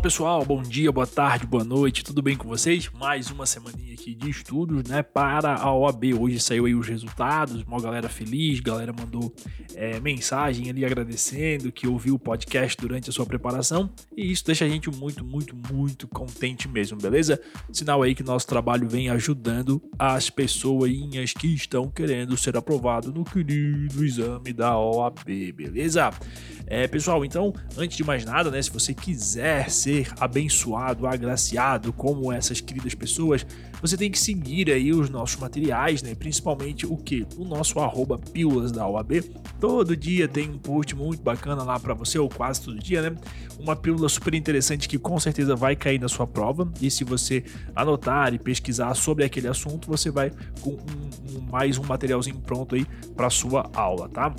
Pessoal, bom dia, boa tarde, boa noite, tudo bem com vocês? Mais uma semaninha aqui de estudos, né, para a OAB. Hoje saiu aí os resultados, uma galera feliz, galera mandou é, mensagem ali agradecendo que ouviu o podcast durante a sua preparação e isso deixa a gente muito, muito, muito contente mesmo, beleza? Sinal aí que nosso trabalho vem ajudando as pessoas que estão querendo ser aprovado no querido exame da OAB, beleza? É, pessoal, então, antes de mais nada, né, se você quiser ser abençoado, agraciado como essas queridas pessoas, você tem que seguir aí os nossos materiais, né? Principalmente o que? O nosso arroba pílulas da OAB. Todo dia tem um post muito bacana lá para você, ou quase todo dia, né? Uma pílula super interessante que com certeza vai cair na sua prova. E se você anotar e pesquisar sobre aquele assunto, você vai com um, um, mais um materialzinho pronto aí para sua aula, tá?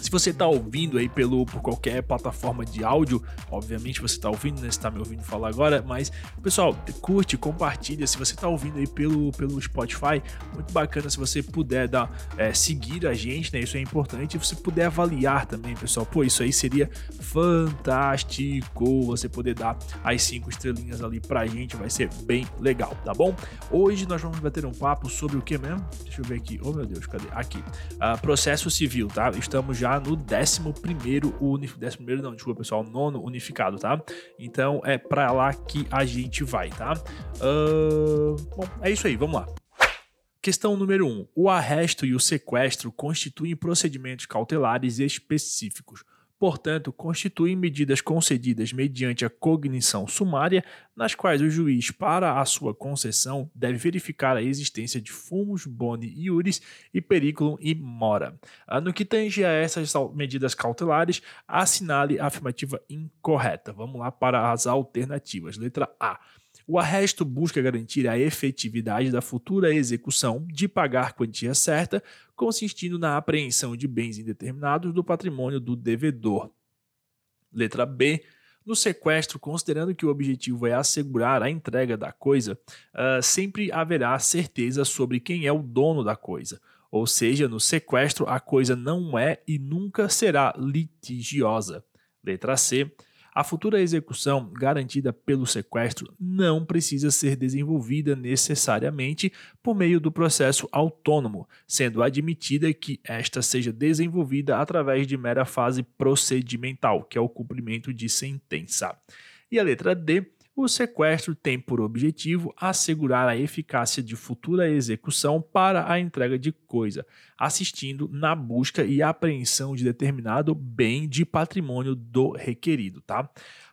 Se você está ouvindo aí pelo, por qualquer plataforma de áudio, obviamente você está ouvindo, né? Está me ouvindo falar agora, mas pessoal, curte, compartilha. Se você está ouvindo aí pelo, pelo Spotify, muito bacana se você puder dar, é, seguir a gente, né? Isso é importante. E você puder avaliar também, pessoal. Pô, isso aí seria fantástico. Você poder dar as cinco estrelinhas ali pra gente, vai ser bem legal, tá bom? Hoje nós vamos bater um papo sobre o que mesmo? Deixa eu ver aqui. Oh meu Deus, cadê? Aqui. Uh, processo civil, tá? Estamos já já no 11 primeiro, décimo primeiro não, desculpa pessoal, nono unificado, tá? Então é para lá que a gente vai, tá? Uh, bom, é isso aí, vamos lá. Questão número 1. Um, o arresto e o sequestro constituem procedimentos cautelares específicos portanto, constituem medidas concedidas mediante a cognição sumária, nas quais o juiz, para a sua concessão, deve verificar a existência de fumos, boni iuris e periculum e mora. Ah, no que tange a essas medidas cautelares, assinale a afirmativa incorreta. Vamos lá para as alternativas. Letra A. O arresto busca garantir a efetividade da futura execução de pagar quantia certa, consistindo na apreensão de bens indeterminados do patrimônio do devedor. Letra B. No sequestro, considerando que o objetivo é assegurar a entrega da coisa, uh, sempre haverá certeza sobre quem é o dono da coisa. Ou seja, no sequestro, a coisa não é e nunca será litigiosa. Letra C a futura execução garantida pelo sequestro não precisa ser desenvolvida necessariamente por meio do processo autônomo, sendo admitida que esta seja desenvolvida através de mera fase procedimental, que é o cumprimento de sentença. E a letra D o sequestro tem por objetivo assegurar a eficácia de futura execução para a entrega de coisa, assistindo na busca e apreensão de determinado bem de patrimônio do requerido, tá?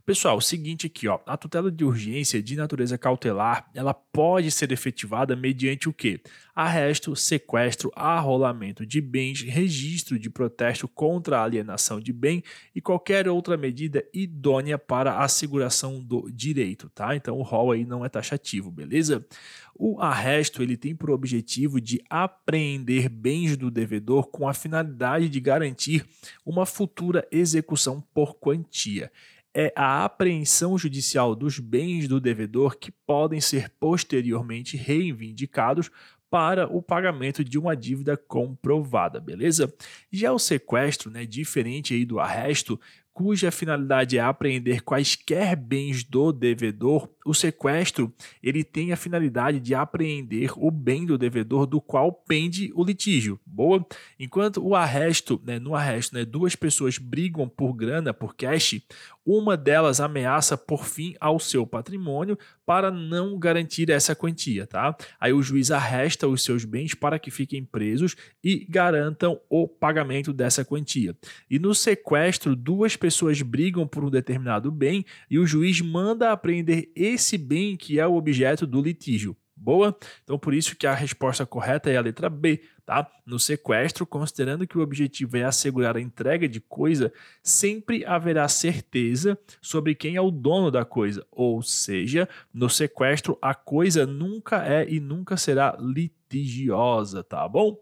Pessoal, o seguinte aqui, ó, a tutela de urgência de natureza cautelar, ela pode ser efetivada mediante o quê? Arresto, sequestro, arrolamento de bens, registro de protesto contra a alienação de bem e qualquer outra medida idônea para a asseguração do direito, tá? Então o rol aí não é taxativo, beleza? O arresto ele tem por objetivo de apreender bens do devedor com a finalidade de garantir uma futura execução por quantia é a apreensão judicial dos bens do devedor que podem ser posteriormente reivindicados para o pagamento de uma dívida comprovada, beleza? Já o sequestro, né, diferente aí do arresto, cuja finalidade é apreender quaisquer bens do devedor, o sequestro ele tem a finalidade de apreender o bem do devedor do qual pende o litígio. Boa? Enquanto o arresto, né, no arresto, né, duas pessoas brigam por grana, por cash, uma delas ameaça por fim ao seu patrimônio para não garantir essa quantia, tá? Aí o juiz arresta os seus bens para que fiquem presos e garantam o pagamento dessa quantia. E no sequestro, duas pessoas brigam por um determinado bem e o juiz manda apreender esse bem que é o objeto do litígio. Boa? Então, por isso que a resposta correta é a letra B, tá? No sequestro, considerando que o objetivo é assegurar a entrega de coisa, sempre haverá certeza sobre quem é o dono da coisa. Ou seja, no sequestro, a coisa nunca é e nunca será litigiosa, tá bom?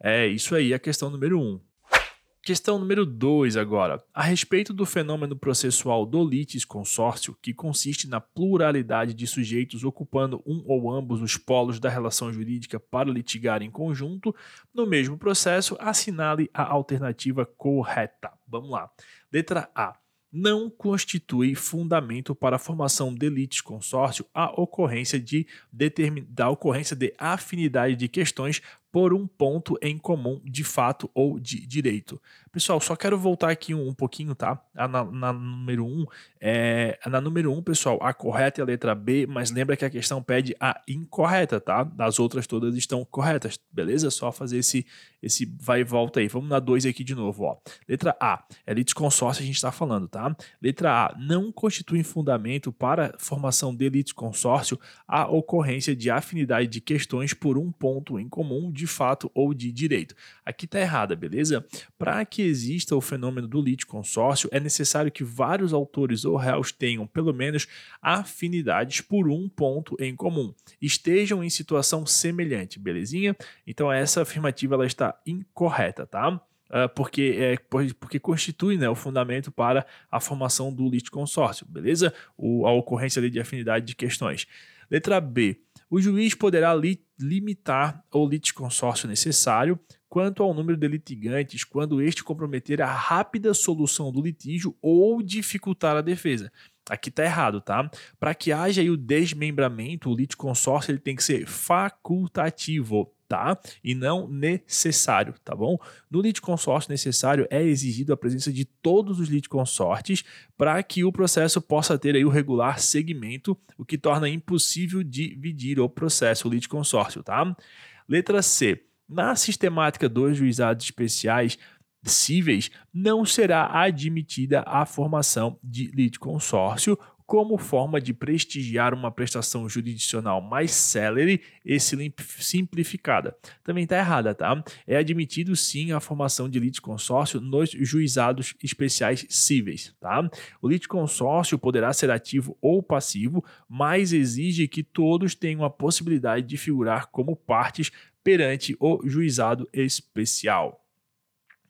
É isso aí, a questão número 1. Um. Questão número 2 agora. A respeito do fenômeno processual do litis-consórcio, que consiste na pluralidade de sujeitos ocupando um ou ambos os polos da relação jurídica para litigar em conjunto, no mesmo processo, assinale a alternativa correta. Vamos lá. Letra A. não constitui fundamento para a formação de litisconsórcio a ocorrência de da ocorrência de afinidade de questões por um ponto em comum de fato ou de direito. Pessoal, só quero voltar aqui um, pouquinho, tá? Na, na, número 1, um, é, na número 1, um, pessoal, a correta é a letra B, mas lembra que a questão pede a incorreta, tá? As outras todas estão corretas, beleza? Só fazer esse, esse vai e volta aí. Vamos na 2 aqui de novo, ó. Letra A, é litisconsórcio a gente está falando, tá? Letra A, não constitui fundamento para formação de litisconsórcio a ocorrência de afinidade de questões por um ponto em comum de fato ou de direito. Aqui está errada, beleza? Para que exista o fenômeno do litisconsórcio, é necessário que vários autores ou réus tenham pelo menos afinidades por um ponto em comum, estejam em situação semelhante, belezinha? Então essa afirmativa ela está incorreta, tá? Uh, porque, é, porque constitui né, o fundamento para a formação do litisconsórcio, beleza? O, a ocorrência de afinidade de questões. Letra B. O juiz poderá li limitar o litisconsórcio necessário quanto ao número de litigantes quando este comprometer a rápida solução do litígio ou dificultar a defesa. Aqui está errado, tá? Para que haja o desmembramento, o litisconsórcio ele tem que ser facultativo tá? E não necessário, tá bom? No litisconsórcio necessário é exigido a presença de todos os litisconsortes para que o processo possa ter aí o regular segmento, o que torna impossível dividir o processo, o litisconsórcio, tá? Letra C. Na sistemática dos juizados especiais cíveis, não será admitida a formação de litisconsórcio como forma de prestigiar uma prestação jurisdicional mais célere e simplificada. Também está errada, tá? É admitido sim a formação de litisconsórcio nos juizados especiais cíveis, tá? O litisconsórcio poderá ser ativo ou passivo, mas exige que todos tenham a possibilidade de figurar como partes perante o juizado especial.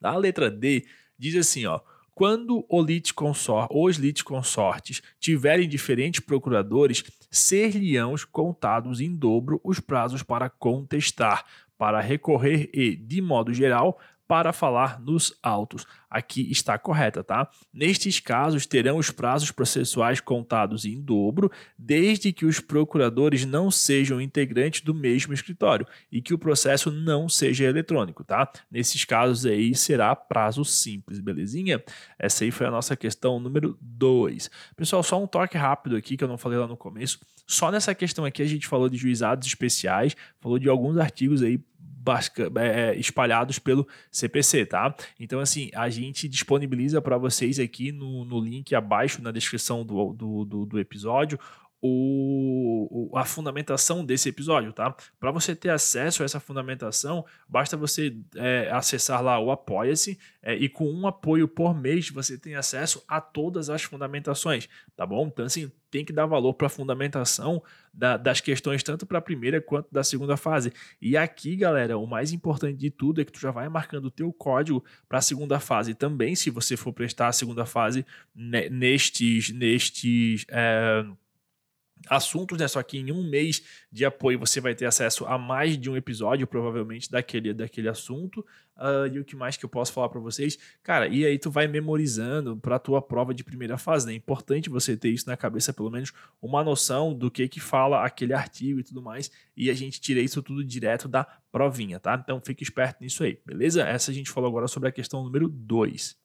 A letra D diz assim, ó, quando o litisconsor, os litisconsortes tiverem diferentes procuradores, ser-lhe-ão contados em dobro os prazos para contestar, para recorrer e, de modo geral, para falar nos autos. Aqui está correta, tá? Nestes casos, terão os prazos processuais contados em dobro, desde que os procuradores não sejam integrantes do mesmo escritório e que o processo não seja eletrônico, tá? Nesses casos aí será prazo simples, belezinha? Essa aí foi a nossa questão número 2. Pessoal, só um toque rápido aqui que eu não falei lá no começo. Só nessa questão aqui a gente falou de juizados especiais, falou de alguns artigos aí espalhados pelo CPC, tá? Então, assim, a gente disponibiliza para vocês aqui no, no link abaixo na descrição do, do, do, do episódio o, a fundamentação desse episódio, tá? Para você ter acesso a essa fundamentação, basta você é, acessar lá o Apoia-se é, e com um apoio por mês você tem acesso a todas as fundamentações, tá bom? Então, assim, tem que dar valor para a fundamentação da, das questões, tanto para a primeira quanto da segunda fase. E aqui, galera, o mais importante de tudo é que tu já vai marcando o teu código para a segunda fase também, se você for prestar a segunda fase nestes, nestes é, assuntos, né? Só que em um mês de apoio você vai ter acesso a mais de um episódio, provavelmente, daquele, daquele assunto. Uh, e o que mais que eu posso falar para vocês? Cara, e aí tu vai memorizando para tua prova de primeira fase, né? É importante você ter isso na cabeça, pelo menos uma noção do que que fala aquele artigo e tudo mais. E a gente tira isso tudo direto da provinha, tá? Então fique esperto nisso aí, beleza? Essa a gente falou agora sobre a questão número 2.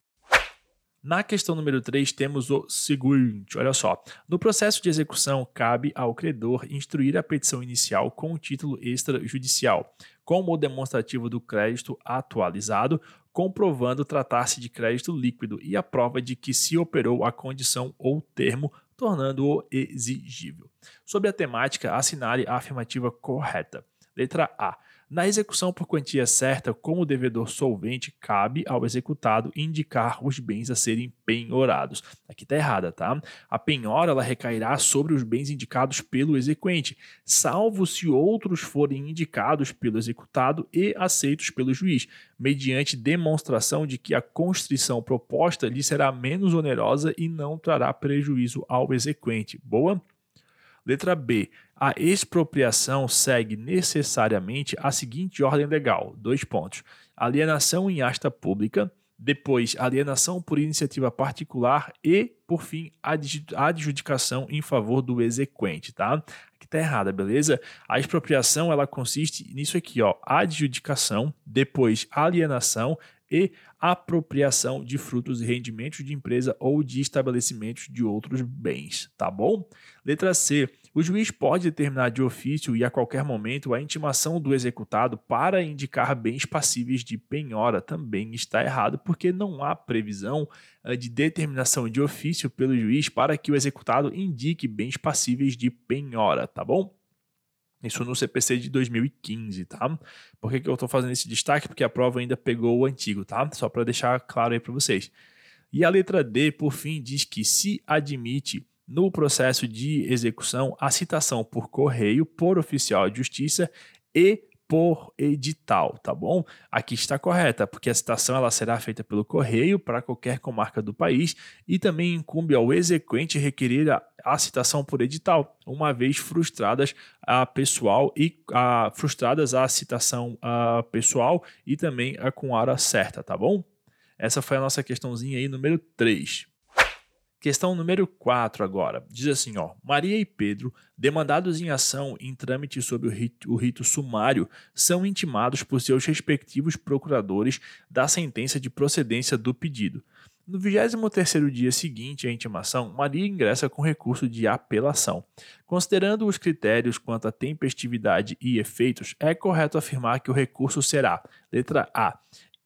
Na questão número 3, temos o seguinte: olha só. No processo de execução, cabe ao credor instruir a petição inicial com o título extrajudicial, como o demonstrativo do crédito atualizado, comprovando tratar-se de crédito líquido e a prova de que se operou a condição ou termo, tornando-o exigível. Sobre a temática, assinale a afirmativa correta. Letra A. Na execução por quantia certa, como devedor solvente, cabe ao executado indicar os bens a serem penhorados. Aqui está errada, tá? A penhora ela recairá sobre os bens indicados pelo exequente, salvo se outros forem indicados pelo executado e aceitos pelo juiz, mediante demonstração de que a constrição proposta lhe será menos onerosa e não trará prejuízo ao exequente. Boa? Letra B. A expropriação segue necessariamente a seguinte ordem legal: dois pontos. Alienação em asta pública, depois alienação por iniciativa particular e, por fim, adjudicação em favor do exequente, tá? Aqui tá errada, beleza? A expropriação, ela consiste nisso aqui, ó, adjudicação, depois alienação e apropriação de frutos e rendimentos de empresa ou de estabelecimentos de outros bens, tá bom? Letra C. O juiz pode determinar de ofício e a qualquer momento a intimação do executado para indicar bens passíveis de penhora. Também está errado, porque não há previsão eh, de determinação de ofício pelo juiz para que o executado indique bens passíveis de penhora, tá bom? Isso no CPC de 2015, tá? Por que, que eu estou fazendo esse destaque? Porque a prova ainda pegou o antigo, tá? Só para deixar claro aí para vocês. E a letra D, por fim, diz que se admite no processo de execução a citação por correio, por oficial de justiça e por edital, tá bom? Aqui está correta, porque a citação ela será feita pelo correio para qualquer comarca do país e também incumbe ao exequente requerer a, a citação por edital, uma vez frustradas a pessoal e a, frustradas a citação a pessoal e também a com hora certa, tá bom? Essa foi a nossa questãozinha aí número 3. Questão número 4 agora. Diz assim, ó: Maria e Pedro, demandados em ação em trâmite sob o rito, o rito sumário, são intimados por seus respectivos procuradores da sentença de procedência do pedido. No 23º dia seguinte à intimação, Maria ingressa com recurso de apelação. Considerando os critérios quanto à tempestividade e efeitos, é correto afirmar que o recurso será: letra A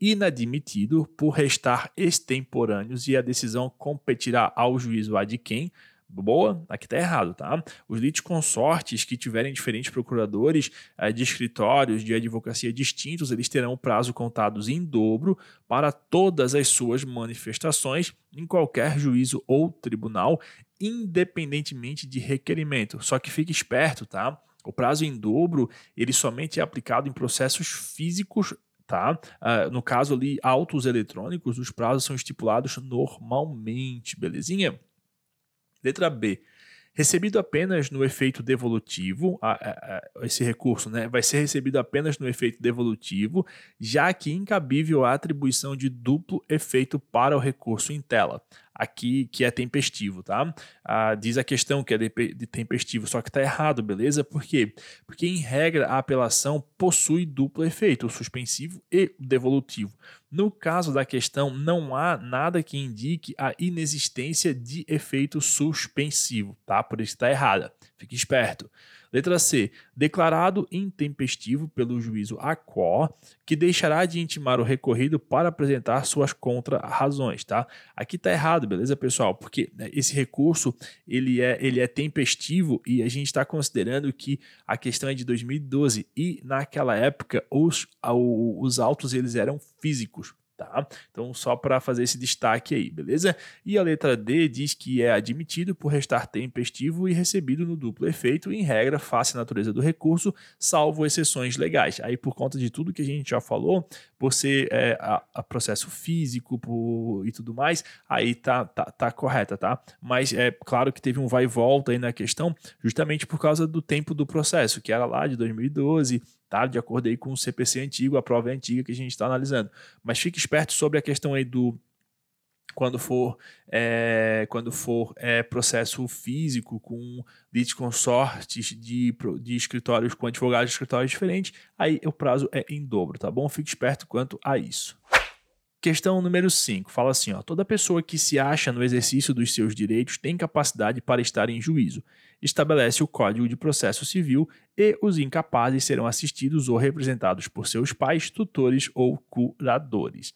inadmitido por restar extemporâneos e a decisão competirá ao juízo a de quem. Boa, aqui está errado, tá? Os litisconsortes que tiverem diferentes procuradores eh, de escritórios de advocacia distintos, eles terão prazo contados em dobro para todas as suas manifestações em qualquer juízo ou tribunal, independentemente de requerimento. Só que fique esperto, tá? O prazo em dobro, ele somente é aplicado em processos físicos tá? Uh, no caso ali, autos eletrônicos, os prazos são estipulados normalmente, belezinha? Letra B. Recebido apenas no efeito devolutivo, a, a, a, esse recurso né, vai ser recebido apenas no efeito devolutivo, já que incabível a atribuição de duplo efeito para o recurso em tela aqui que é tempestivo, tá? Ah, diz a questão que é de, de tempestivo, só que está errado, beleza? Por quê? Porque, em regra, a apelação possui duplo efeito, o suspensivo e o devolutivo. No caso da questão, não há nada que indique a inexistência de efeito suspensivo, tá? Por isso está errada. Fique esperto. Letra C. Declarado intempestivo pelo juízo ACO, que deixará de intimar o recorrido para apresentar suas contra-razões, tá? Aqui tá errado, beleza, pessoal? Porque né, esse recurso, ele é, ele é tempestivo e a gente está considerando que a questão é de 2012 e naquela época os, os autos eles eram físicos, tá? Então, só para fazer esse destaque aí, beleza? E a letra D diz que é admitido por restar tempestivo e recebido no duplo efeito, em regra, face à natureza do recurso, salvo exceções legais. Aí, por conta de tudo que a gente já falou, por ser é, a, a processo físico por, e tudo mais, aí tá, tá, tá correta, tá? Mas é claro que teve um vai e volta aí na questão, justamente por causa do tempo do processo, que era lá de 2012, tá? De acordo aí com o CPC antigo, a prova é antiga que a gente está analisando. Mas fique esperto sobre a questão aí do quando for é, quando for é, processo físico com litisconsortes de, de escritórios com advogados de escritórios diferentes, aí o prazo é em dobro, tá bom? Fique esperto quanto a isso. Questão número 5 fala assim: ó, toda pessoa que se acha no exercício dos seus direitos tem capacidade para estar em juízo. Estabelece o Código de Processo Civil e os incapazes serão assistidos ou representados por seus pais, tutores ou curadores.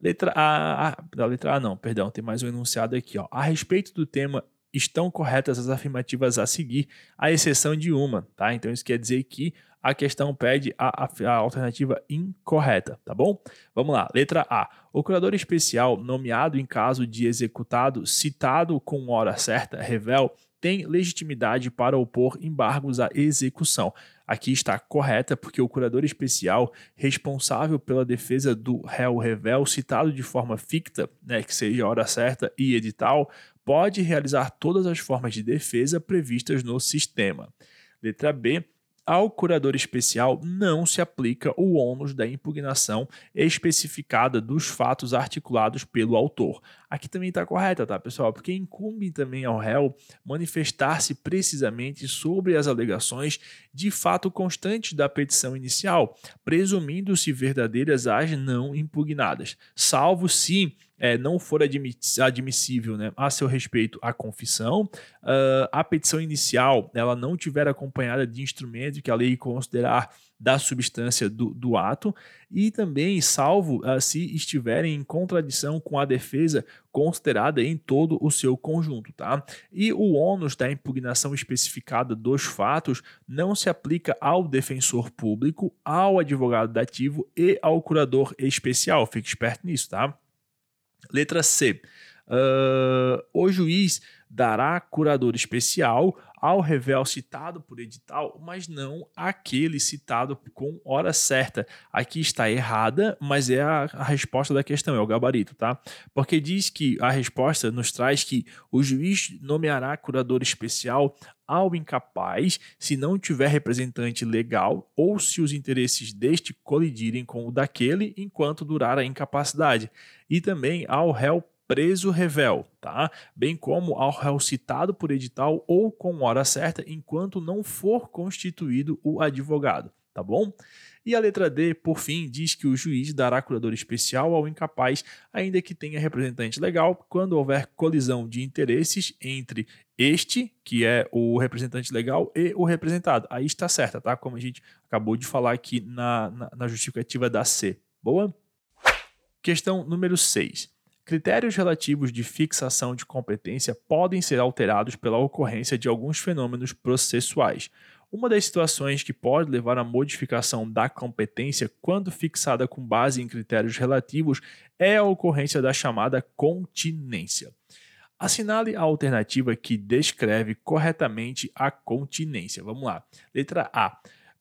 Letra A, a da letra A não, perdão, tem mais um enunciado aqui, ó. A respeito do tema estão corretas as afirmativas a seguir, à exceção de uma, tá? Então isso quer dizer que a questão pede a, a, a, alternativa incorreta, tá bom? Vamos lá. Letra A. O curador especial nomeado em caso de executado citado com hora certa, revel, tem legitimidade para opor embargos à execução. Aqui está correta, porque o curador especial responsável pela defesa do réu revel, citado de forma ficta, né, que seja hora certa e edital, pode realizar todas as formas de defesa previstas no sistema. Letra B ao curador especial não se aplica o ônus da impugnação especificada dos fatos articulados pelo autor. Aqui também está correta, tá, pessoal? Porque incumbe também ao réu manifestar-se precisamente sobre as alegações de fato constantes da petição inicial, presumindo-se verdadeiras as não impugnadas, salvo se é, não for admissível né, a seu respeito a confissão, uh, a petição inicial ela não tiver acompanhada de instrumento que a lei considerar da substância do, do ato e também salvo uh, se estiverem em contradição com a defesa considerada em todo o seu conjunto, tá? E o ônus da impugnação especificada dos fatos não se aplica ao defensor público, ao advogado dativo e ao curador especial. Fique esperto nisso, tá? Letra C. Uh, o juiz dará curador especial ao revel citado por edital, mas não aquele citado com hora certa. Aqui está errada, mas é a, a, resposta da questão, é o gabarito, tá? Porque diz que a resposta nos traz que o juiz nomeará curador especial ao incapaz se não tiver representante legal ou se os interesses deste colidirem com o daquele enquanto durar a incapacidade, e também ao réu preso revel, tá? Bem como ao réu citado por edital ou com hora certa enquanto não for constituído o advogado, tá bom? E a letra D, por fim, diz que o juiz dará curador especial ao incapaz, ainda que tenha representante legal, quando houver colisão de interesses entre este, que é o representante legal, e o representado. Aí está certa, tá? Como a gente acabou de falar aqui na, na, na justificativa da C. Boa? Questão número 6. Critérios relativos de fixação de competência podem ser alterados pela ocorrência de alguns fenômenos processuais. Uma das situações que pode levar à modificação da competência quando fixada com base em critérios relativos é a ocorrência da chamada continência. Assinale a alternativa que descreve corretamente a continência. Vamos lá. Letra A.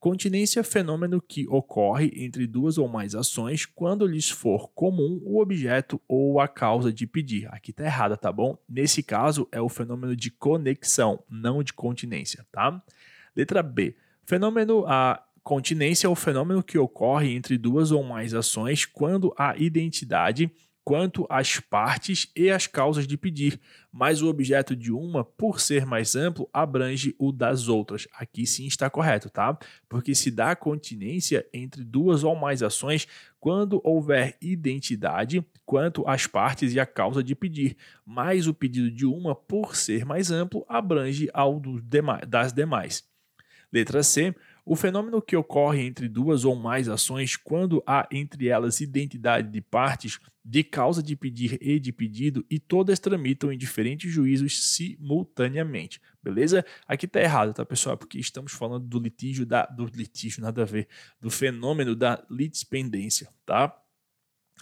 Continência é fenômeno que ocorre entre duas ou mais ações quando lhes for comum o objeto ou a causa de pedir. Aqui está errada, tá bom? Nesse caso é o fenômeno de conexão, não de continência, tá? Letra B. Fenômeno a continência é o fenômeno que ocorre entre duas ou mais ações quando a identidade quanto às partes e as causas de pedir, mas o objeto de uma, por ser mais amplo, abrange o das outras. Aqui sim está correto, tá? Porque se dá continência entre duas ou mais ações quando houver identidade quanto às partes e a causa de pedir, mas o pedido de uma, por ser mais amplo, abrange ao das demais. Letra C o fenômeno que ocorre entre duas ou mais ações quando há entre elas identidade de partes, de causa de pedir e de pedido, e todas tramitam em diferentes juízos simultaneamente. Beleza? Aqui tá errado, tá, pessoal? Porque estamos falando do litígio da. Do litígio, nada a ver. Do fenômeno da litispendência, tá?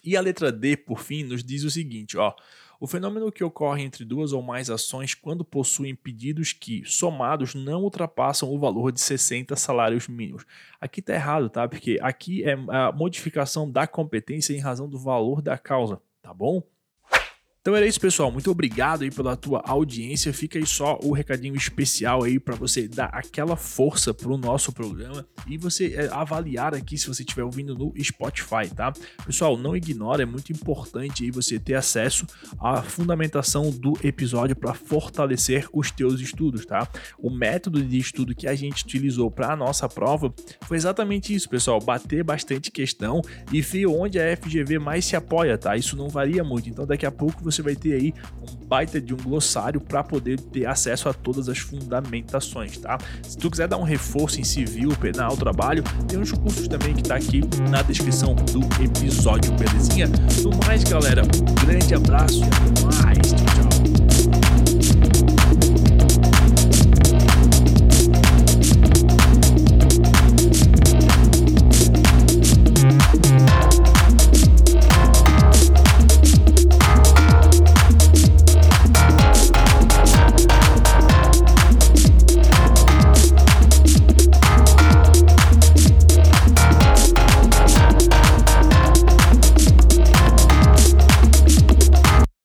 E a letra D, por fim, nos diz o seguinte, ó. O fenômeno que ocorre entre duas ou mais ações quando possuem pedidos que, somados, não ultrapassam o valor de 60 salários mínimos. Aqui está errado, tá? Porque aqui é a modificação da competência em razão do valor da causa, tá bom? Então era isso, pessoal. Muito obrigado aí pela tua audiência. Fica aí só o recadinho especial aí para você dar aquela força pro nosso programa e você é, avaliar aqui se você estiver ouvindo no Spotify, tá? Pessoal, não ignora, é muito importante aí você ter acesso à fundamentação do episódio para fortalecer os teus estudos, tá? O método de estudo que a gente utilizou para a nossa prova foi exatamente isso, pessoal, bater bastante questão e ver onde a FGV mais se apoia, tá? Isso não varia muito. Então daqui a pouco você você vai ter aí um baita de um glossário para poder ter acesso a todas as fundamentações, tá? Se tu quiser dar um reforço em civil, penal, trabalho, tem uns cursos também que tá aqui na descrição do episódio, belezinha? No mais, galera, um grande abraço e até mais. Tchau, tchau.